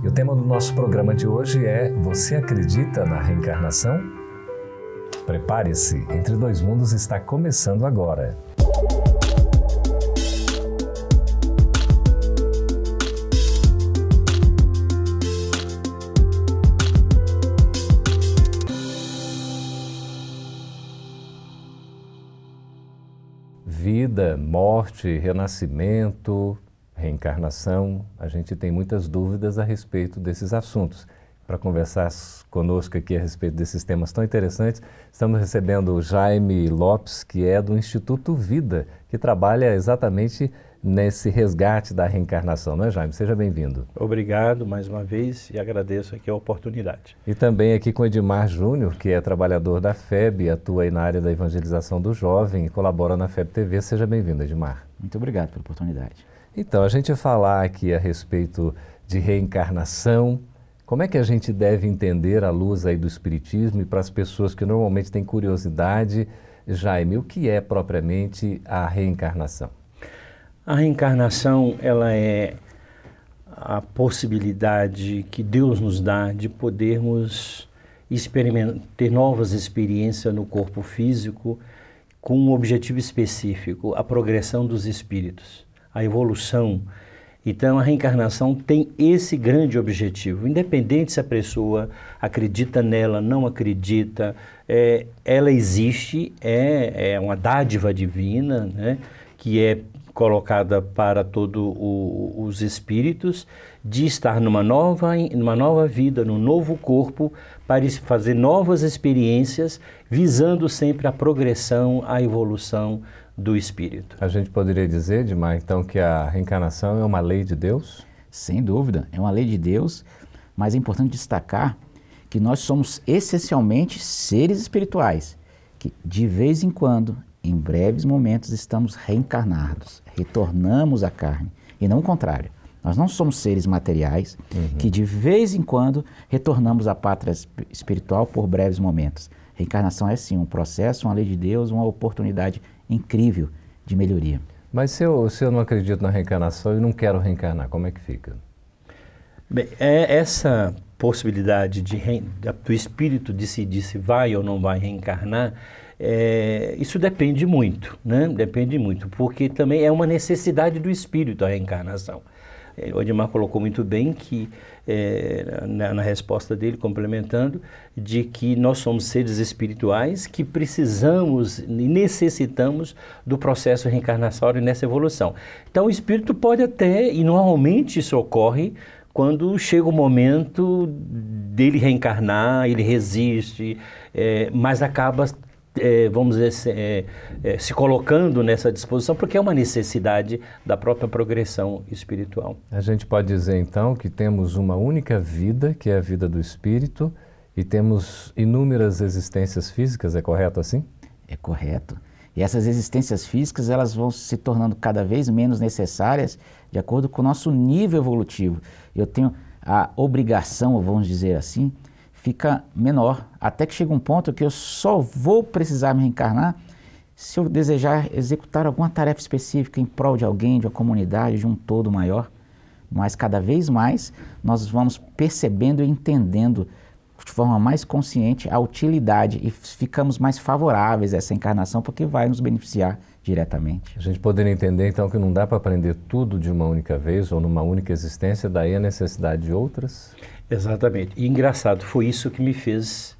E o tema do nosso programa de hoje é: Você acredita na reencarnação? Prepare-se, Entre Dois Mundos está começando agora. Vida, morte, renascimento, reencarnação, a gente tem muitas dúvidas a respeito desses assuntos. Para conversar conosco aqui a respeito desses temas tão interessantes, estamos recebendo o Jaime Lopes, que é do Instituto Vida, que trabalha exatamente nesse resgate da reencarnação, não é, Jaime? Seja bem-vindo. Obrigado mais uma vez e agradeço aqui a oportunidade. E também aqui com Edmar Júnior, que é trabalhador da FEB, atua aí na área da evangelização do jovem e colabora na FEB TV. Seja bem-vindo, Edmar. Muito obrigado pela oportunidade. Então, a gente falar aqui a respeito de reencarnação, como é que a gente deve entender a luz aí do Espiritismo e para as pessoas que normalmente têm curiosidade, Jaime, o que é propriamente a reencarnação? A reencarnação, ela é a possibilidade que Deus nos dá de podermos ter novas experiências no corpo físico com um objetivo específico, a progressão dos espíritos a evolução. Então, a reencarnação tem esse grande objetivo, independente se a pessoa acredita nela, não acredita, é, ela existe, é, é uma dádiva divina, né, que é colocada para todos os espíritos de estar numa nova, numa nova vida, num novo corpo, para fazer novas experiências, visando sempre a progressão, a evolução do espírito. A gente poderia dizer, Dimar, então, que a reencarnação é uma lei de Deus? Sem dúvida, é uma lei de Deus, mas é importante destacar que nós somos essencialmente seres espirituais, que de vez em quando, em breves momentos, estamos reencarnados, retornamos à carne, e não o contrário. Nós não somos seres materiais uhum. que de vez em quando retornamos à pátria espiritual por breves momentos. Reencarnação é sim um processo, uma lei de Deus, uma oportunidade incrível de melhoria. Mas se eu, se eu não acredito na reencarnação e não quero reencarnar, como é que fica? Bem, é essa possibilidade de do espírito decidir se vai ou não vai reencarnar, é, isso depende muito, né? Depende muito, porque também é uma necessidade do espírito a reencarnação. É, o Edmar colocou muito bem que, é, na, na, resposta dele, complementando, de que nós somos seres espirituais que precisamos e necessitamos do processo reencarnatório nessa evolução. Então, o espírito pode até, e normalmente isso ocorre, quando chega o momento dele reencarnar, ele resiste, é, mas acaba é, vamos dizer, é, é, se colocando nessa disposição, porque é uma necessidade da própria progressão espiritual. A gente pode dizer então que temos uma única vida, que é a vida do espírito, e temos inúmeras existências físicas, é correto assim? É correto. E essas existências físicas elas vão se tornando cada vez menos necessárias de acordo com o nosso nível evolutivo. Eu tenho a obrigação, vamos dizer assim, fica menor, até que chega um ponto que eu só vou precisar me reencarnar se eu desejar executar alguma tarefa específica em prol de alguém, de uma comunidade, de um todo maior. Mas cada vez mais nós vamos percebendo e entendendo de forma mais consciente a utilidade e ficamos mais favoráveis a essa encarnação porque vai nos beneficiar diretamente. A gente poderia entender então que não dá para aprender tudo de uma única vez ou numa única existência, daí a necessidade de outras? Exatamente. E engraçado, foi isso que me fez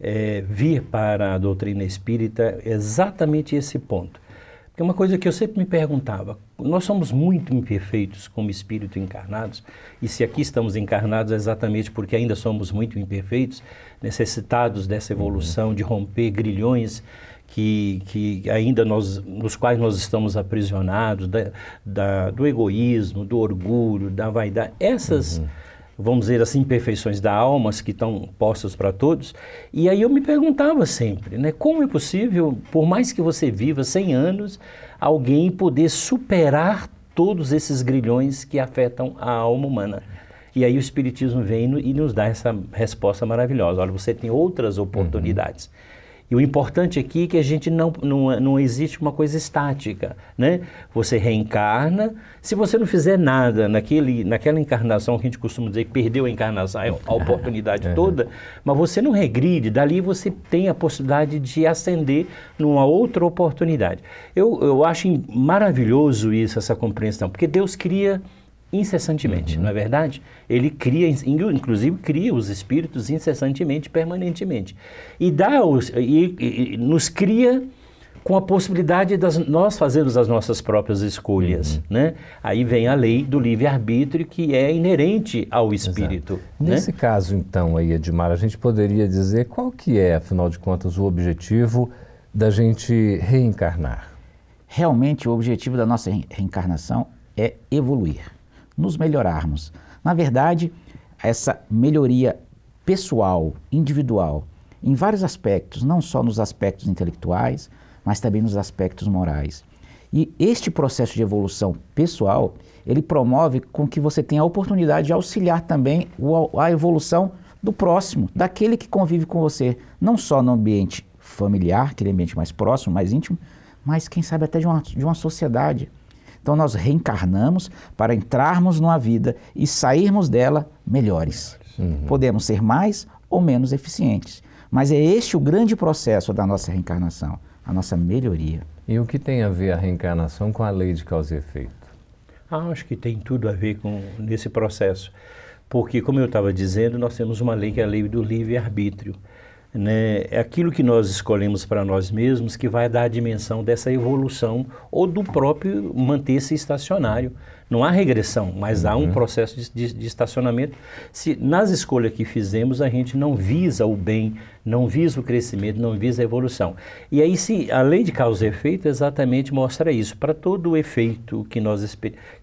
é, vir para a doutrina espírita, exatamente esse ponto. Porque uma coisa que eu sempre me perguntava, nós somos muito imperfeitos como espírito encarnados, e se aqui estamos encarnados é exatamente porque ainda somos muito imperfeitos, necessitados dessa evolução, de romper grilhões que, que ainda nós, nos quais nós estamos aprisionados, da, da, do egoísmo, do orgulho, da vaidade. Essas... Uhum vamos dizer assim, imperfeições da alma que estão postas para todos. E aí eu me perguntava sempre, né, como é possível, por mais que você viva 100 anos, alguém poder superar todos esses grilhões que afetam a alma humana? E aí o Espiritismo vem e nos dá essa resposta maravilhosa. Olha, você tem outras oportunidades. Uhum. E o importante aqui é que a gente não, não, não existe uma coisa estática, né? Você reencarna, se você não fizer nada naquele, naquela encarnação que a gente costuma dizer que perdeu a encarnação, a oportunidade é. toda, mas você não regride, dali você tem a possibilidade de ascender numa outra oportunidade. Eu, eu acho maravilhoso isso, essa compreensão, porque Deus cria incessantemente, uhum. não é verdade? Ele cria, inclusive cria os espíritos incessantemente, permanentemente. E, dá os, e, e nos cria com a possibilidade de nós fazermos as nossas próprias escolhas, uhum. né? Aí vem a lei do livre-arbítrio que é inerente ao espírito. Né? Nesse caso, então, aí, Edmar, a gente poderia dizer qual que é, afinal de contas, o objetivo da gente reencarnar? Realmente, o objetivo da nossa reencarnação é evoluir nos melhorarmos. Na verdade, essa melhoria pessoal, individual, em vários aspectos, não só nos aspectos intelectuais, mas também nos aspectos morais. E este processo de evolução pessoal, ele promove com que você tenha a oportunidade de auxiliar também a evolução do próximo, daquele que convive com você, não só no ambiente familiar, aquele ambiente mais próximo, mais íntimo, mas quem sabe até de uma, de uma sociedade. Então nós reencarnamos para entrarmos numa vida e sairmos dela melhores. Uhum. Podemos ser mais ou menos eficientes. Mas é este o grande processo da nossa reencarnação, a nossa melhoria. E o que tem a ver a reencarnação com a lei de causa e efeito? Ah, acho que tem tudo a ver com nesse processo. Porque, como eu estava dizendo, nós temos uma lei que é a lei do livre-arbítrio né, é aquilo que nós escolhemos para nós mesmos que vai dar a dimensão dessa evolução ou do próprio manter-se estacionário. Não há regressão, mas uhum. há um uhum. processo de, de, de, estacionamento. Se nas escolhas que fizemos a gente não visa o bem, não visa o crescimento, não visa a evolução. E aí se a lei de causa e efeito exatamente mostra isso. Para todo o efeito que nós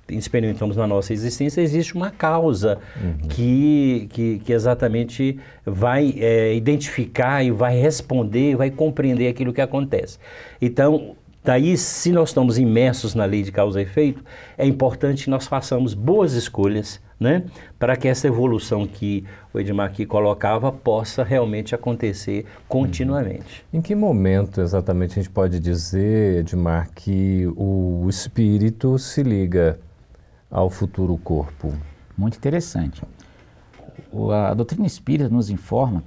experimentamos na nossa existência, existe uma causa uhum. que, que, que, exatamente vai é, identificar e vai responder, vai compreender aquilo que acontece. Então, daí, se nós estamos imersos na lei de causa e efeito, é importante que nós façamos boas escolhas, né, para que essa evolução que o Edmar aqui colocava possa realmente acontecer continuamente. Em que momento exatamente a gente pode dizer, Edmar, que o espírito se liga ao futuro corpo? Muito interessante. O, a doutrina espírita nos informa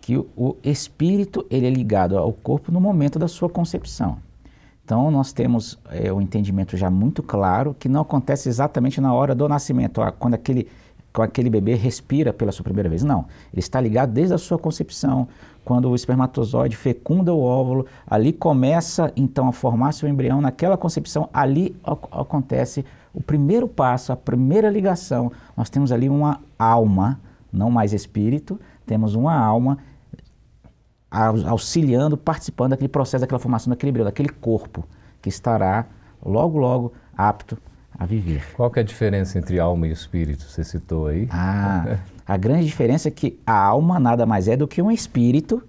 que o, o espírito ele é ligado ao corpo no momento da sua concepção. Então, nós temos é, o entendimento já muito claro que não acontece exatamente na hora do nascimento, quando aquele, quando aquele bebê respira pela sua primeira vez. Não, ele está ligado desde a sua concepção, quando o espermatozoide fecunda o óvulo, ali começa então a formar seu embrião, naquela concepção, ali acontece o primeiro passo, a primeira ligação, nós temos ali uma alma, não mais espírito, temos uma alma auxiliando, participando daquele processo, daquela formação daquele embrião, daquele corpo que estará logo, logo apto a viver. Qual que é a diferença entre alma e espírito? Você citou aí. Ah, a grande diferença é que a alma nada mais é do que um espírito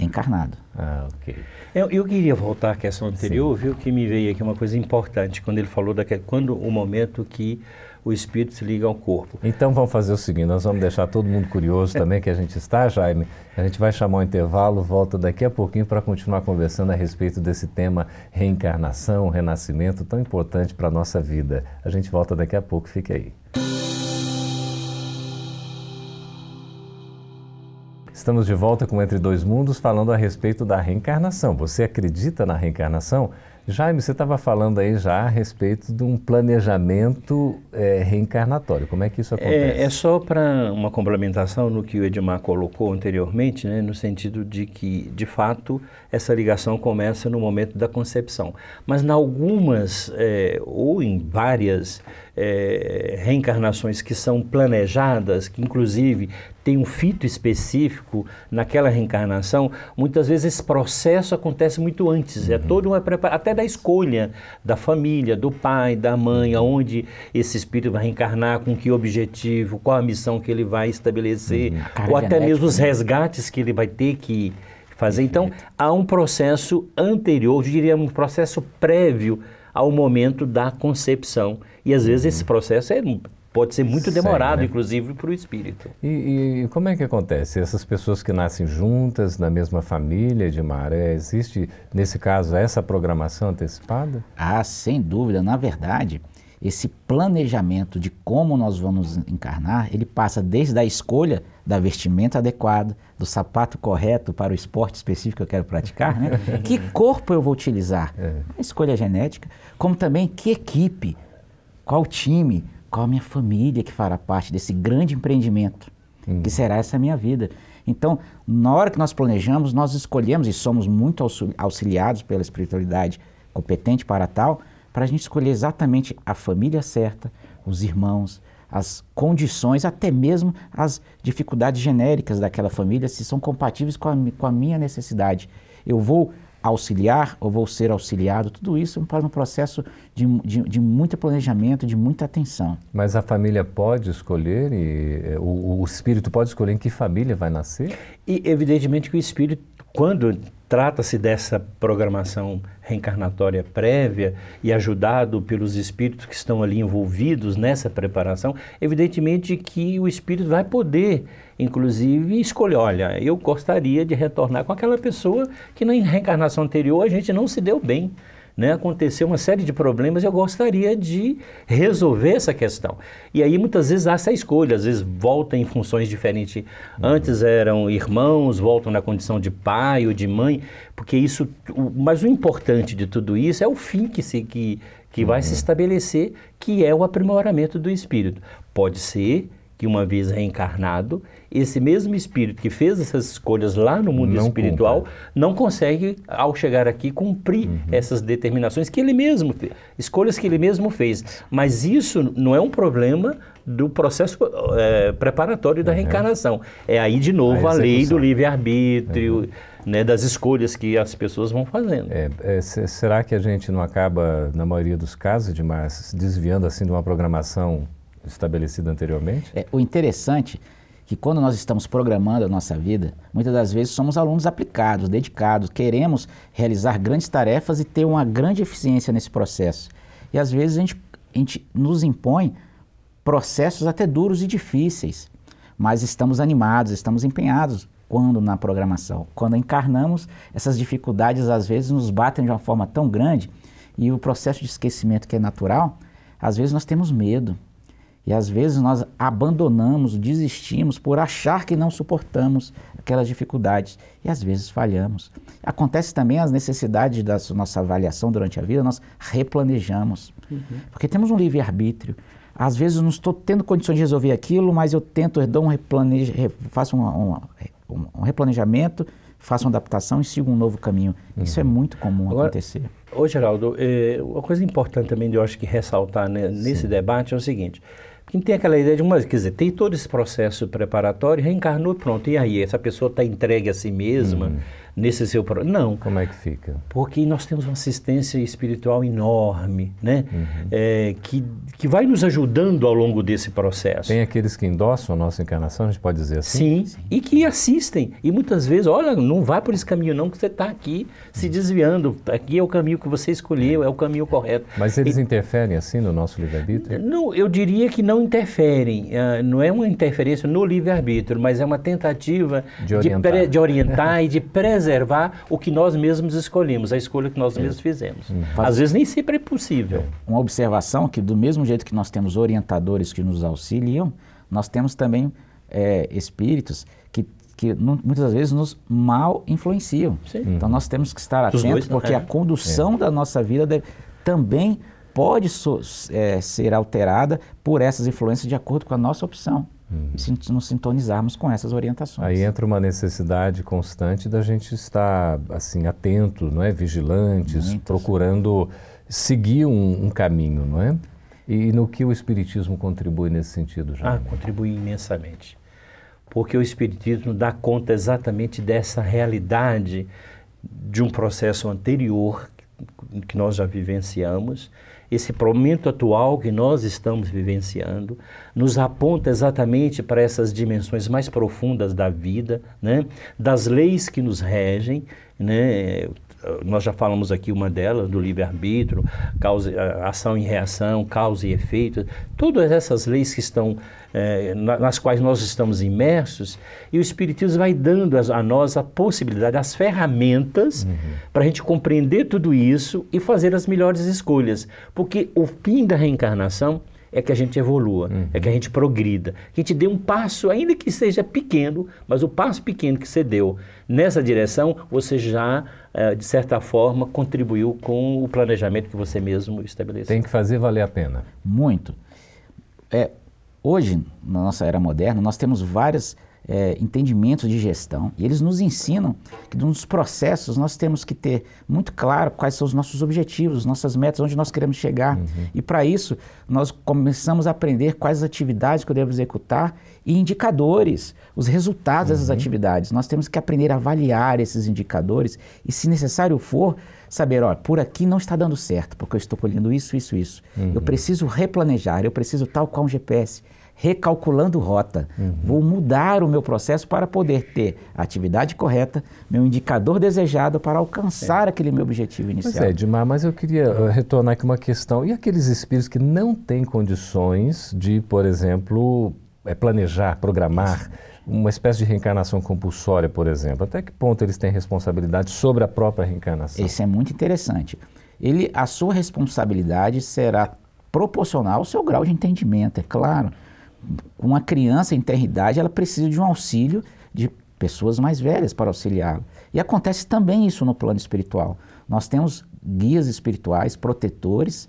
encarnado. Ah, ok. Eu, eu queria voltar à questão anterior, Sim. viu, que me veio aqui uma coisa importante, quando ele falou daquele, quando o momento que o espírito se liga ao corpo. Então vamos fazer o seguinte, nós vamos deixar todo mundo curioso também que a gente está, Jaime. A gente vai chamar um intervalo, volta daqui a pouquinho para continuar conversando a respeito desse tema reencarnação, renascimento, tão importante para a nossa vida. A gente volta daqui a pouco, fique aí. Estamos de volta com Entre Dois Mundos falando a respeito da reencarnação. Você acredita na reencarnação? Jaime, você estava falando aí já a respeito de um planejamento é, reencarnatório. Como é que isso acontece? É, é só para uma complementação no que o Edmar colocou anteriormente, né, no sentido de que, de fato, essa ligação começa no momento da concepção. Mas, em algumas, é, ou em várias é, reencarnações que são planejadas, que inclusive tem um fito específico naquela reencarnação, muitas vezes esse processo acontece muito antes, é uhum. é todo uma até da escolha da família, do pai, da mãe, aonde esse espírito vai reencarnar, com que objetivo, qual a missão que ele vai estabelecer, uhum. ou até mesmo os né? resgates que ele vai ter que fazer. Então, há um processo anterior, eu diria um processo prévio ao momento da concepção. E às vezes esse processo é, pode ser muito demorado, né? inclusive, para o espírito. E, e, como é que acontece? Essas pessoas que nascem juntas, na mesma família, de maré, existe, nesse caso, essa programação antecipada? Ah, sem dúvida. Na verdade, esse planejamento de como nós vamos encarnar, ele passa desde a escolha da vestimenta adequada, do sapato correto para o esporte específico que eu quero praticar, né? que corpo eu vou utilizar, é. a escolha genética, como também que equipe, qual time, qual a minha família que fará parte desse grande empreendimento, hum. que será essa minha vida. Então, na hora que nós planejamos, nós escolhemos e somos muito auxiliados pela espiritualidade competente para tal, para a gente escolher exatamente a família certa, os irmãos, as condições, até mesmo as dificuldades genéricas daquela família, se são compatíveis com a, com a minha necessidade. Eu vou auxiliar ou vou ser auxiliado, tudo isso para um processo de, de, de muito planejamento, de muita atenção. Mas a família pode escolher, e, eh, o, o espírito pode escolher em que família vai nascer? E evidentemente que o espírito, quando Trata-se dessa programação reencarnatória prévia e ajudado pelos espíritos que estão ali envolvidos nessa preparação, evidentemente que o espírito vai poder, inclusive, escolher: olha, eu gostaria de retornar com aquela pessoa que na reencarnação anterior a gente não se deu bem né, aconteceu uma série de problemas eu gostaria de resolver essa questão. E aí muitas vezes há essa escolha, às vezes volta em funções diferentes. Antes eram irmãos, voltam na condição de pai ou de mãe, porque isso. Mas o importante de tudo isso é o fim que se que, que vai se uhum. estabelecer, que é o aprimoramento do espírito. Pode ser que uma vez reencarnado, esse mesmo espírito que fez essas escolhas lá no mundo não espiritual cumpre. não consegue, ao chegar aqui, cumprir uhum. essas determinações que ele mesmo fez, escolhas que ele mesmo fez. Mas isso não é um problema do processo é, preparatório da uhum. reencarnação. É aí, de novo, a, a lei do livre-arbítrio, uhum. né, das escolhas que as pessoas vão fazendo. É, é, será que a gente não acaba, na maioria dos casos, de mais desviando assim de uma programação estabelecida anteriormente? É, o interessante é que quando nós estamos programando a nossa vida, muitas das vezes somos alunos aplicados, dedicados, queremos realizar grandes tarefas e ter uma grande eficiência nesse processo. E às vezes a gente, a gente nos impõe processos até duros e difíceis, mas estamos animados, estamos empenhados quando na programação. Quando encarnamos, essas dificuldades às vezes nos batem de uma forma tão grande e o processo de esquecimento que é natural, às vezes nós temos medo, e às vezes nós abandonamos, desistimos por achar que não suportamos aquelas dificuldades e às vezes falhamos. Acontece também as necessidades da nossa avaliação durante a vida, nós replanejamos. Uhum. Porque temos um livre-arbítrio. Às vezes não estou tendo condições de resolver aquilo, mas eu tento, eu dou um replaneja, faço um, um, um replanejamento, faço uma adaptação e sigo um novo caminho. Uhum. Isso é muito comum Agora, acontecer. Ô Geraldo, é, uma coisa importante também de eu acho que ressaltar né, nesse debate é o seguinte, quem tem aquela ideia de uma, quer dizer, tem todo esse processo preparatório, reencarnou, pronto, e aí? Essa pessoa está entregue a si mesma, hum nesse seu Não. Como é que fica? Porque nós temos uma assistência espiritual enorme, né? Uhum. É, que, que vai nos ajudando ao longo desse processo. Tem aqueles que endossam a nossa encarnação, a gente pode dizer assim? Sim, Sim. e que assistem. E muitas vezes, olha, não vá por esse caminho não, que você está aqui se desviando. Aqui é o caminho que você escolheu, é o caminho correto. Mas eles e, interferem assim no nosso livre-arbítrio? Não, eu diria que não interferem. Uh, não é uma interferência no livre-arbítrio, mas é uma tentativa de orientar, de, de orientar e de preservar preservar o que nós mesmos escolhemos, a escolha que nós é. mesmos fizemos. Uhum. Às vezes nem sempre é possível. Uma observação que do mesmo jeito que nós temos orientadores que nos auxiliam, nós temos também é, espíritos que, que muitas vezes nos mal influenciam. Sim. Então nós temos que estar atentos dois, porque é. a condução é. da nossa vida deve, também pode so, é, ser alterada por essas influências de acordo com a nossa opção. Uhum. Se nos sintonizarmos com essas orientações. Aí entra uma necessidade constante da gente estar assim atento, não é, vigilantes, Muitas. procurando seguir um, um, caminho, não é? E no que o Espiritismo contribui nesse sentido, já? Ah, contribui imensamente. Porque o Espiritismo dá conta exatamente dessa realidade de um processo anterior que nós já vivenciamos, esse momento atual que nós estamos vivenciando, nos aponta exatamente para essas dimensões mais profundas da vida, né? das leis que nos regem, né? Nós já falamos aqui uma delas, do livre-arbítrio, ação e reação, causa e efeito, todas essas leis que estão, é, nas quais nós estamos imersos, e o Espiritismo vai dando a, a nós a possibilidade, as ferramentas uhum. para a gente compreender tudo isso e fazer as melhores escolhas. Porque o fim da reencarnação é que a gente evolua, uhum. é que a gente progrida, que a gente dê um passo, ainda que seja pequeno, mas o passo pequeno que você deu nessa direção, você já, de certa forma, contribuiu com o planejamento que você mesmo estabeleceu. Tem que fazer valer a pena. Muito. É, hoje, na nossa era moderna, nós temos várias é, entendimentos de gestão e eles nos ensinam que nos processos nós temos que ter muito claro quais são os nossos objetivos, nossas metas, onde nós queremos chegar. Uhum. E para isso nós começamos a aprender quais atividades que eu devo executar e indicadores, os resultados uhum. dessas atividades. Nós temos que aprender a avaliar esses indicadores e, se necessário for, saber, ó, por aqui não está dando certo, porque eu estou colhendo isso, isso, isso. Uhum. Eu preciso replanejar, eu preciso tal qual um GPS recalculando rota. Uhum. Vou mudar o meu processo para poder ter a atividade correta, meu indicador desejado para alcançar é. aquele meu objetivo inicial. Pois é, Edmar, mas eu queria uh, retornar aqui uma questão. E aqueles espíritos que não têm condições de, por exemplo, é, planejar, programar uma espécie de reencarnação compulsória, por exemplo? Até que ponto eles têm responsabilidade sobre a própria reencarnação? Isso é muito interessante. Ele, a sua responsabilidade será proporcional ao seu grau de entendimento, é claro uma criança em ter idade, ela precisa de um auxílio de pessoas mais velhas para auxiliá-la. E acontece também isso no plano espiritual. Nós temos guias espirituais, protetores,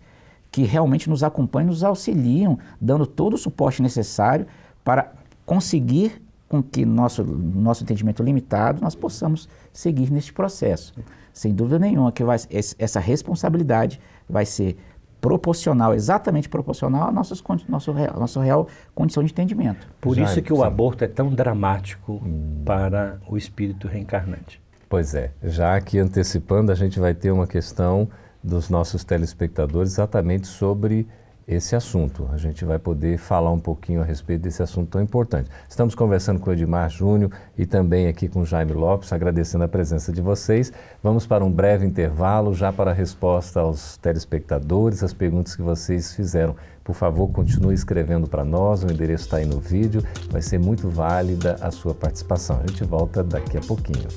que realmente nos acompanham, nos auxiliam, dando todo o suporte necessário para conseguir com que nosso nosso entendimento limitado nós possamos seguir neste processo. Sem dúvida nenhuma que vai, essa responsabilidade vai ser proporcional, exatamente proporcional à nossa, nosso real, nossa real condição de entendimento. Por Já, isso que sim. o aborto é tão dramático hum. para o espírito reencarnante. Pois é, já aqui antecipando, a gente vai ter uma questão dos nossos telespectadores exatamente sobre esse assunto. A gente vai poder falar um pouquinho a respeito desse assunto tão importante. Estamos conversando com o Edmar Júnior e também aqui com o Jaime Lopes, agradecendo a presença de vocês. Vamos para um breve intervalo já para a resposta aos telespectadores, as perguntas que vocês fizeram. Por favor, continue escrevendo para nós, o endereço está aí no vídeo, vai ser muito válida a sua participação. A gente volta daqui a pouquinho.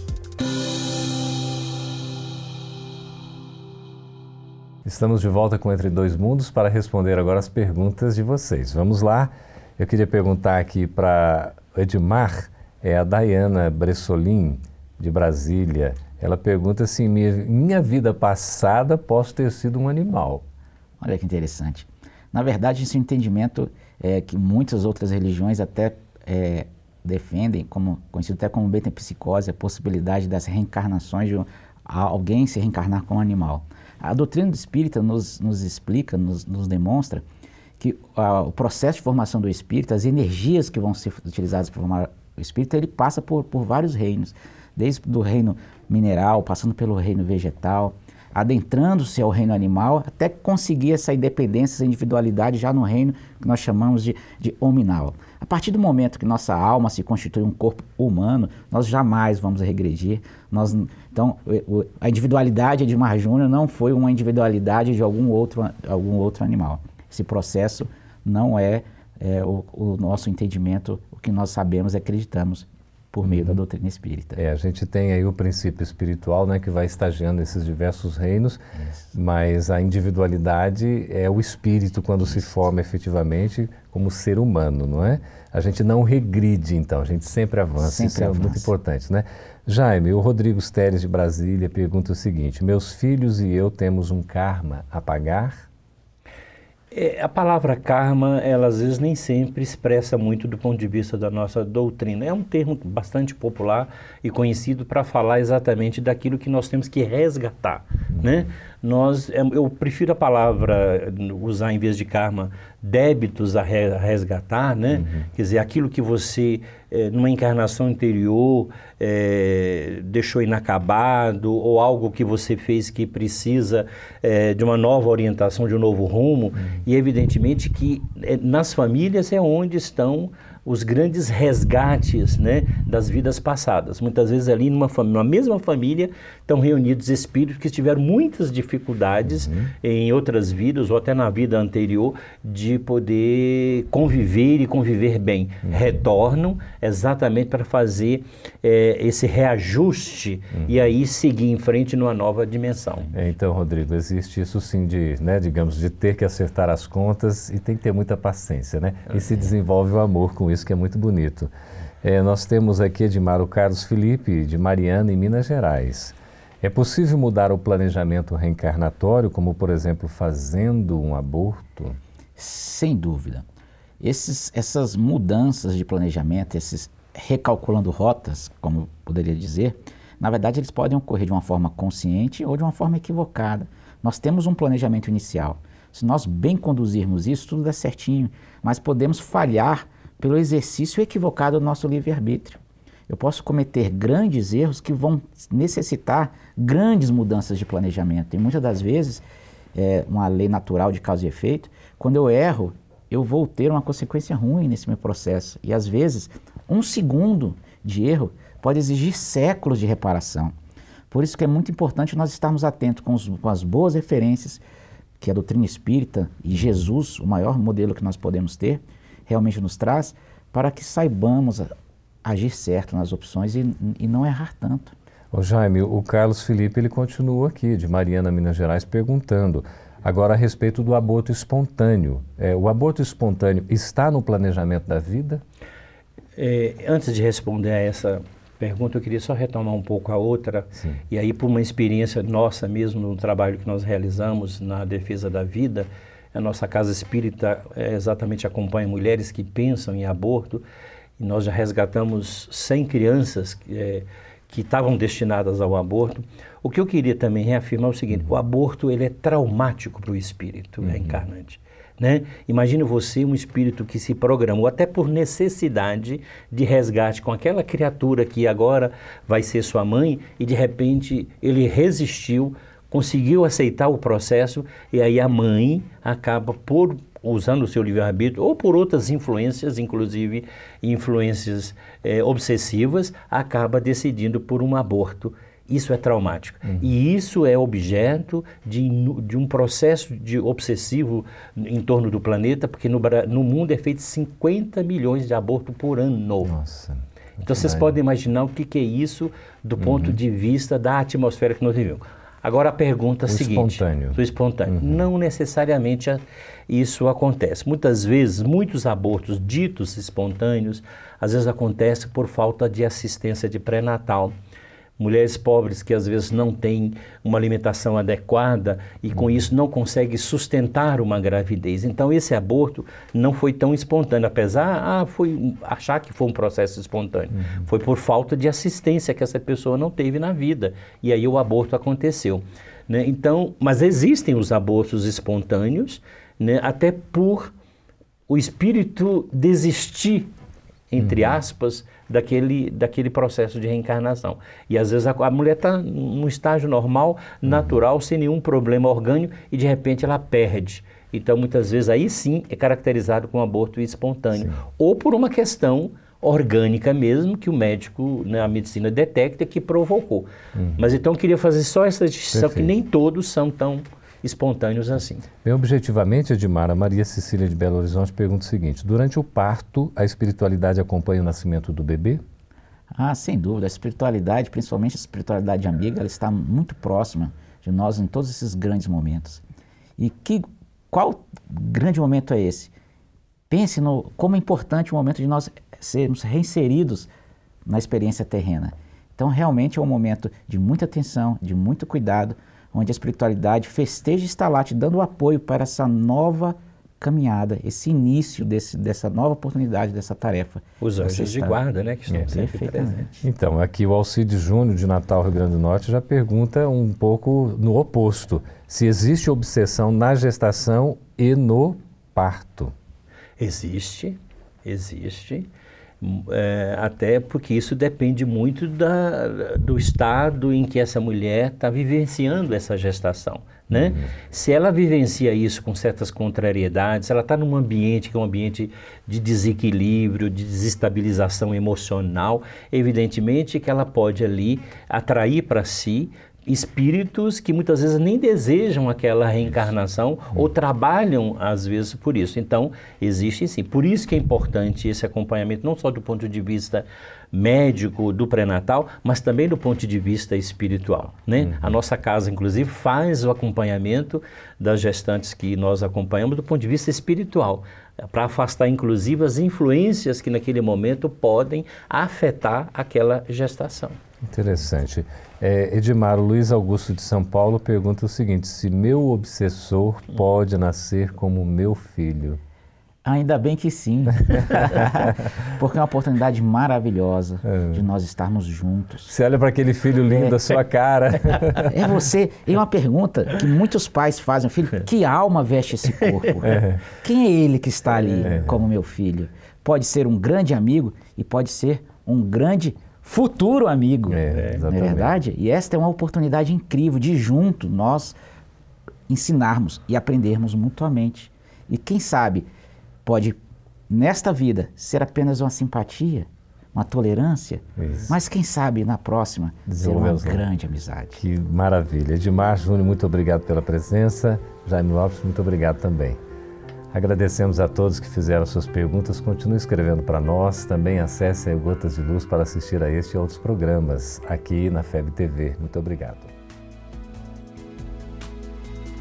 Estamos de volta com Entre Dois Mundos para responder agora as perguntas de vocês. Vamos lá. Eu queria perguntar aqui para Edmar, é a Dayana Bressolin, de Brasília. Ela pergunta se minha, minha vida passada posso ter sido um animal. Olha que interessante. Na verdade, esse entendimento é que muitas outras religiões até é, defendem, como conhecido até como betapsicose, a possibilidade das reencarnações de alguém se reencarnar como animal. A doutrina do espírita nos, nos explica, nos, nos demonstra que o processo de formação do espírito, as energias que vão ser utilizadas para formar o espírito, ele passa por, por vários reinos, desde o reino mineral, passando pelo reino vegetal, adentrando-se ao reino animal, até conseguir essa independência, essa individualidade já no reino que nós chamamos de, de hominal. A partir do momento que nossa alma se constitui um corpo humano, nós jamais vamos regredir. Nós, então, a individualidade de Mar Júnior não foi uma individualidade de algum outro, algum outro animal. Esse processo não é, é o, o nosso entendimento, o que nós sabemos e acreditamos por meio da doutrina espírita. É, a gente tem aí o princípio espiritual, né, que vai estagiando esses diversos reinos, Isso. mas a individualidade é o espírito quando Isso. se forma efetivamente como ser humano, não é? A gente não regride, então, a gente sempre avança, sempre isso avança. é muito importante, né? Jaime, o Rodrigo Steres de Brasília pergunta o seguinte: meus filhos e eu temos um karma a pagar? É, a palavra karma, ela às vezes nem sempre expressa muito do ponto de vista da nossa doutrina. É um termo bastante popular e conhecido para falar exatamente daquilo que nós temos que resgatar, né? Nós, é, eu prefiro a palavra, usar em vez de karma, débitos a resgatar, né? Uhum. Quer dizer, aquilo que você, é, numa encarnação anterior, é, deixou inacabado, ou algo que você fez que precisa é, de uma nova orientação, de um novo rumo. Uhum. E, evidentemente, que é, nas famílias é onde estão os grandes resgates né, das vidas passadas. Muitas vezes ali numa, numa mesma família estão reunidos espíritos que tiveram muitas dificuldades uhum. em outras vidas ou até na vida anterior de poder conviver e conviver bem. Uhum. Retornam exatamente para fazer é, esse reajuste uhum. e aí seguir em frente numa nova dimensão. É, então, Rodrigo, existe isso sim de, né, digamos, de ter que acertar as contas e tem que ter muita paciência, né? E se desenvolve o amor com isso que é muito bonito. É, nós temos aqui Edmar Carlos Felipe, de Mariana, em Minas Gerais. É possível mudar o planejamento reencarnatório, como, por exemplo, fazendo um aborto? Sem dúvida. Esses, essas mudanças de planejamento, esses recalculando rotas, como poderia dizer, na verdade eles podem ocorrer de uma forma consciente ou de uma forma equivocada. Nós temos um planejamento inicial. Se nós bem conduzirmos isso, tudo dá certinho, mas podemos falhar pelo exercício equivocado do nosso livre-arbítrio. Eu posso cometer grandes erros que vão necessitar grandes mudanças de planejamento. E muitas das vezes, é uma lei natural de causa e efeito, quando eu erro, eu vou ter uma consequência ruim nesse meu processo. E às vezes, um segundo de erro pode exigir séculos de reparação. Por isso que é muito importante nós estarmos atentos com, os, com as boas referências que a doutrina espírita e Jesus, o maior modelo que nós podemos ter, realmente nos traz, para que saibamos agir certo nas opções e, e não errar tanto. Ô Jaime, o Carlos Felipe ele continua aqui, de Mariana, Minas Gerais, perguntando agora a respeito do aborto espontâneo. É, o aborto espontâneo está no planejamento da vida? É, antes de responder a essa pergunta, eu queria só retomar um pouco a outra. Sim. E aí, por uma experiência nossa mesmo no trabalho que nós realizamos na defesa da vida, a nossa casa espírita é, exatamente acompanha mulheres que pensam em aborto. E nós já resgatamos 100 crianças é, que estavam destinadas ao aborto. O que eu queria também reafirmar é o seguinte: o aborto ele é traumático para o espírito uhum. reencarnante. Né? Imagine você um espírito que se programou até por necessidade de resgate com aquela criatura que agora vai ser sua mãe e de repente ele resistiu conseguiu aceitar o processo e aí a mãe acaba por usando o seu livre-arbítrio ou por outras influências, inclusive influências é, obsessivas, acaba decidindo por um aborto. Isso é traumático. Uhum. E isso é objeto de, de um processo de obsessivo em torno do planeta, porque no, no mundo é feito 50 milhões de abortos por ano. Nossa. Então vocês podem imaginar o que, que é isso do ponto uhum. de vista da atmosfera que nós vivemos. Agora a pergunta o seguinte: espontâneo. Do espontâneo. Uhum. Não necessariamente isso acontece. Muitas vezes, muitos abortos ditos espontâneos, às vezes acontece por falta de assistência de pré-natal mulheres pobres que às vezes não têm uma alimentação adequada e com isso não conseguem sustentar uma gravidez. Então esse aborto não foi tão espontâneo, apesar ah, foi achar que foi um processo espontâneo. Uhum. Foi por falta de assistência que essa pessoa não teve na vida e aí o aborto aconteceu. Né? Então, mas existem os abortos espontâneos, né? até por o espírito desistir entre uhum. aspas, daquele, daquele processo de reencarnação. E às vezes a, a mulher está num estágio normal, uhum. natural, sem nenhum problema orgânico, e de repente ela perde. Então, muitas vezes, aí sim é caracterizado como aborto espontâneo. Sim. Ou por uma questão orgânica mesmo, que o médico, né, a medicina detecta que provocou. Uhum. Mas então eu queria fazer só essa distinção, que nem todos são tão espontâneos assim. Bem, objetivamente, Edmar, a Maria Cecília de Belo Horizonte pergunta o seguinte: durante o parto, a espiritualidade acompanha o nascimento do bebê? Ah, sem dúvida. A espiritualidade, principalmente a espiritualidade amiga, ela está muito próxima de nós em todos esses grandes momentos. E que, qual grande momento é esse? Pense no como é importante o momento de nós sermos reinseridos na experiência terrena. Então, realmente é um momento de muita atenção, de muito cuidado, onde a espiritualidade festeja e está lá te dando apoio para essa nova caminhada, esse início desse, dessa nova oportunidade, dessa tarefa. Os anjos de guarda, né, que estão é, sempre presentes. Então, aqui o Alcide Júnior, de Natal, Rio Grande do Norte, já pergunta um pouco no oposto. Se existe obsessão na gestação e no parto. Existe, existe. É, até porque isso depende muito da, do estado em que essa mulher está vivenciando essa gestação. Né? Uhum. Se ela vivencia isso com certas contrariedades, se ela está num ambiente que é um ambiente de desequilíbrio, de desestabilização emocional, evidentemente que ela pode ali atrair para si espíritos que muitas vezes nem desejam aquela reencarnação ou trabalham às vezes por isso. Então, existe sim. Por isso que é importante esse acompanhamento, não só do ponto de vista médico do pré-natal, mas também do ponto de vista espiritual. Né? Uhum. A nossa casa, inclusive, faz o acompanhamento das gestantes que nós acompanhamos do ponto de vista espiritual, para afastar, inclusive, as influências que naquele momento podem afetar aquela gestação. Interessante. É, Edmar Luiz Augusto de São Paulo pergunta o seguinte: se meu obsessor pode nascer como meu filho? Ainda bem que sim, porque é uma oportunidade maravilhosa é. de nós estarmos juntos. Você olha para aquele filho lindo é. da sua cara. É você. E uma pergunta que muitos pais fazem: filho, que alma veste esse corpo? É. Quem é ele que está ali é. como meu filho? Pode ser um grande amigo e pode ser um grande futuro amigo. É, não é verdade? E esta é uma oportunidade incrível de junto nós ensinarmos e aprendermos mutuamente. E quem sabe pode, nesta vida, ser apenas uma simpatia, uma tolerância, Isso. mas quem sabe na próxima ser uma grande amizade. Que maravilha. Edmar Júnior, muito obrigado pela presença. Jaime Lopes, muito obrigado também. Agradecemos a todos que fizeram suas perguntas. Continue escrevendo para nós. Também acesse o Gotas de Luz para assistir a este e outros programas aqui na FEB TV. Muito obrigado.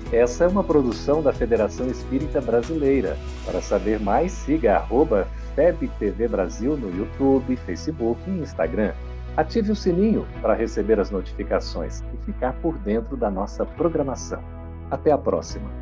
Essa é uma produção da Federação Espírita Brasileira. Para saber mais, siga arroba FebTV Brasil no YouTube, Facebook e Instagram. Ative o sininho para receber as notificações e ficar por dentro da nossa programação. Até a próxima!